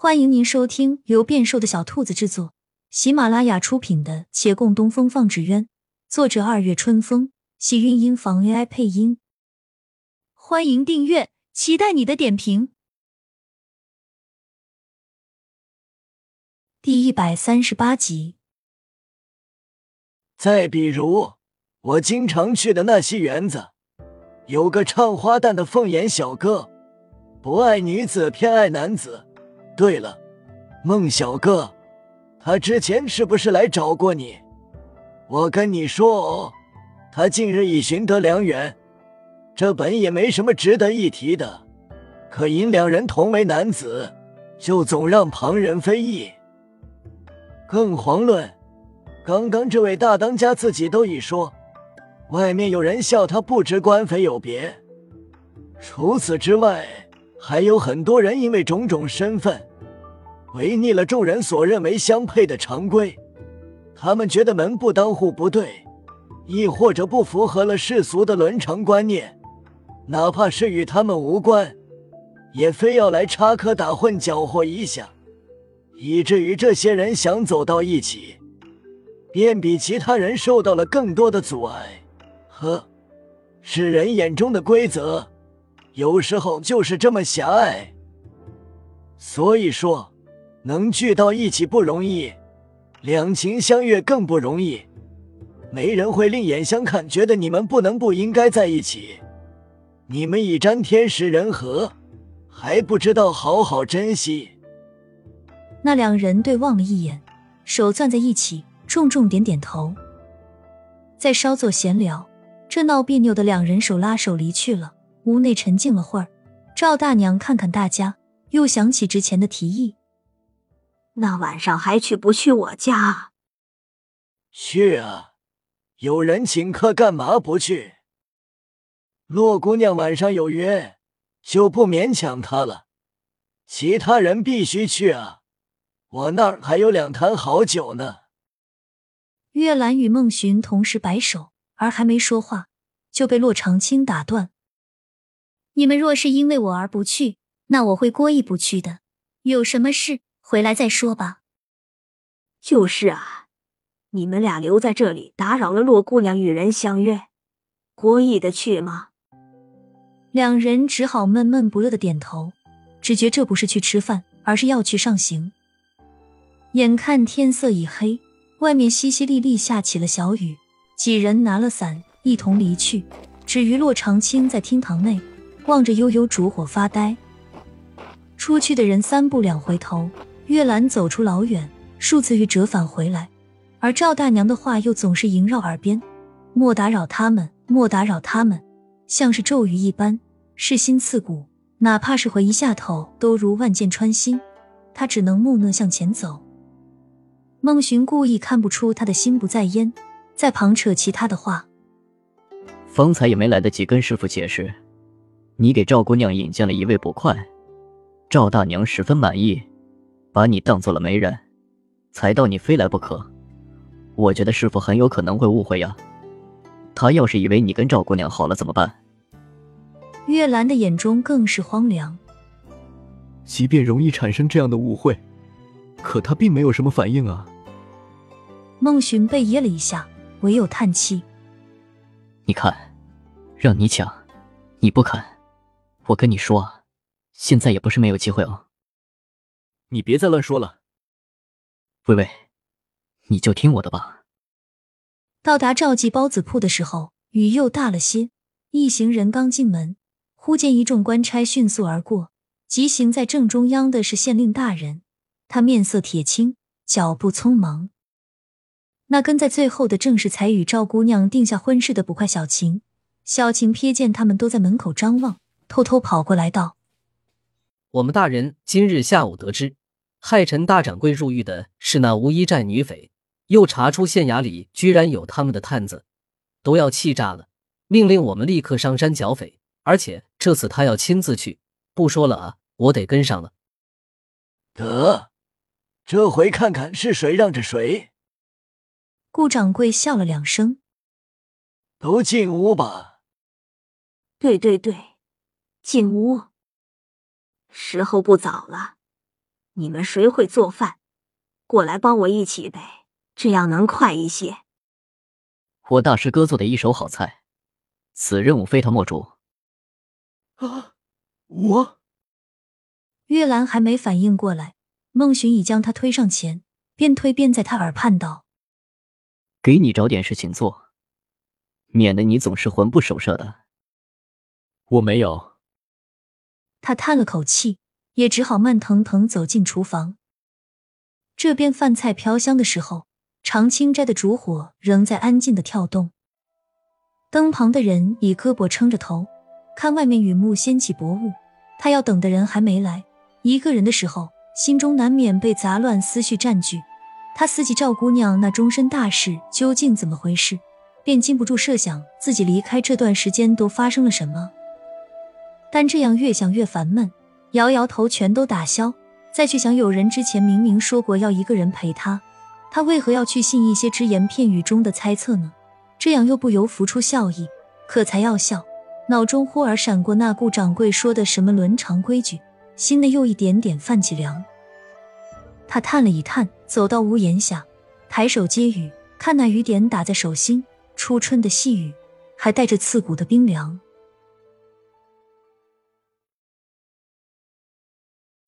欢迎您收听由变瘦的小兔子制作、喜马拉雅出品的《且共东风放纸鸢》，作者二月春风，喜韵音房 AI 配音。欢迎订阅，期待你的点评。第一百三十八集。再比如，我经常去的那些园子，有个唱花旦的凤眼小哥，不爱女子，偏爱男子。对了，孟小哥，他之前是不是来找过你？我跟你说哦，他近日已寻得良缘，这本也没什么值得一提的，可因两人同为男子，就总让旁人非议。更遑论，刚刚这位大当家自己都已说，外面有人笑他不知官匪有别。除此之外，还有很多人因为种种身份。违逆了众人所认为相配的常规，他们觉得门不当户不对，亦或者不符合了世俗的伦常观念，哪怕是与他们无关，也非要来插科打诨搅和一下，以至于这些人想走到一起，便比其他人受到了更多的阻碍。呵，世人眼中的规则，有时候就是这么狭隘。所以说。能聚到一起不容易，两情相悦更不容易。没人会另眼相看，觉得你们不能不应该在一起。你们已沾天时人和，还不知道好好珍惜。那两人对望了一眼，手攥在一起，重重点点头。再稍作闲聊，这闹别扭的两人手拉手离去了。屋内沉静了会儿，赵大娘看看大家，又想起之前的提议。那晚上还去不去我家？去啊！有人请客，干嘛不去？洛姑娘晚上有约，就不勉强她了。其他人必须去啊！我那儿还有两坛好酒呢。月兰与孟寻同时摆手，而还没说话，就被洛长青打断：“你们若是因为我而不去，那我会过意不去的。有什么事？”回来再说吧。就是啊，你们俩留在这里打扰了洛姑娘与人相约，过意得去吗？两人只好闷闷不乐的点头，只觉这不是去吃饭，而是要去上刑。眼看天色已黑，外面淅淅沥沥下起了小雨，几人拿了伞一同离去，只余洛长青在厅堂内望着悠悠烛火发呆。出去的人三步两回头。月兰走出老远，数次欲折返回来，而赵大娘的话又总是萦绕耳边：“莫打扰他们，莫打扰他们。”像是咒语一般，噬心刺骨。哪怕是回一下头，都如万箭穿心。他只能木讷向前走。孟寻故意看不出他的心不在焉，在旁扯其他的话。方才也没来得及跟师傅解释，你给赵姑娘引荐了一位捕快，赵大娘十分满意。把你当做了媒人，才道你非来不可。我觉得师傅很有可能会误会呀。他要是以为你跟赵姑娘好了怎么办？月兰的眼中更是荒凉。即便容易产生这样的误会，可他并没有什么反应啊。孟寻被噎了一下，唯有叹气。你看，让你抢，你不肯。我跟你说啊，现在也不是没有机会哦。你别再乱说了，微微，你就听我的吧。到达赵记包子铺的时候，雨又大了些。一行人刚进门，忽见一众官差迅速而过。急行在正中央的是县令大人，他面色铁青，脚步匆忙。那跟在最后的正是才与赵姑娘定下婚事的捕快小晴。小晴瞥见他们都在门口张望，偷偷跑过来道：“我们大人今日下午得知。”害陈大掌柜入狱的是那乌衣寨女匪，又查出县衙里居然有他们的探子，都要气炸了，命令我们立刻上山剿匪，而且这次他要亲自去。不说了啊，我得跟上了。得，这回看看是谁让着谁。顾掌柜笑了两声，都进屋吧。对对对，进屋。时候不早了。你们谁会做饭？过来帮我一起呗，这样能快一些。我大师哥做的一手好菜，此任务非他莫属。啊，我。月兰还没反应过来，孟寻已将他推上前，边推边在他耳畔道：“给你找点事情做，免得你总是魂不守舍的。”我没有。他叹了口气，也只好慢腾腾走进厨房。这边饭菜飘香的时候，长青斋的烛火仍在安静的跳动。灯旁的人以胳膊撑着头，看外面雨幕掀起薄雾。他要等的人还没来。一个人的时候，心中难免被杂乱思绪占据。他思及赵姑娘那终身大事究竟怎么回事，便禁不住设想自己离开这段时间都发生了什么。但这样越想越烦闷，摇摇头，全都打消。再去想，有人之前明明说过要一个人陪他，他为何要去信一些只言片语中的猜测呢？这样又不由浮出笑意。可才要笑，脑中忽而闪过那顾掌柜说的什么伦常规矩。心内又一点点泛起凉，他叹了一叹，走到屋檐下，抬手接雨，看那雨点打在手心，初春的细雨，还带着刺骨的冰凉。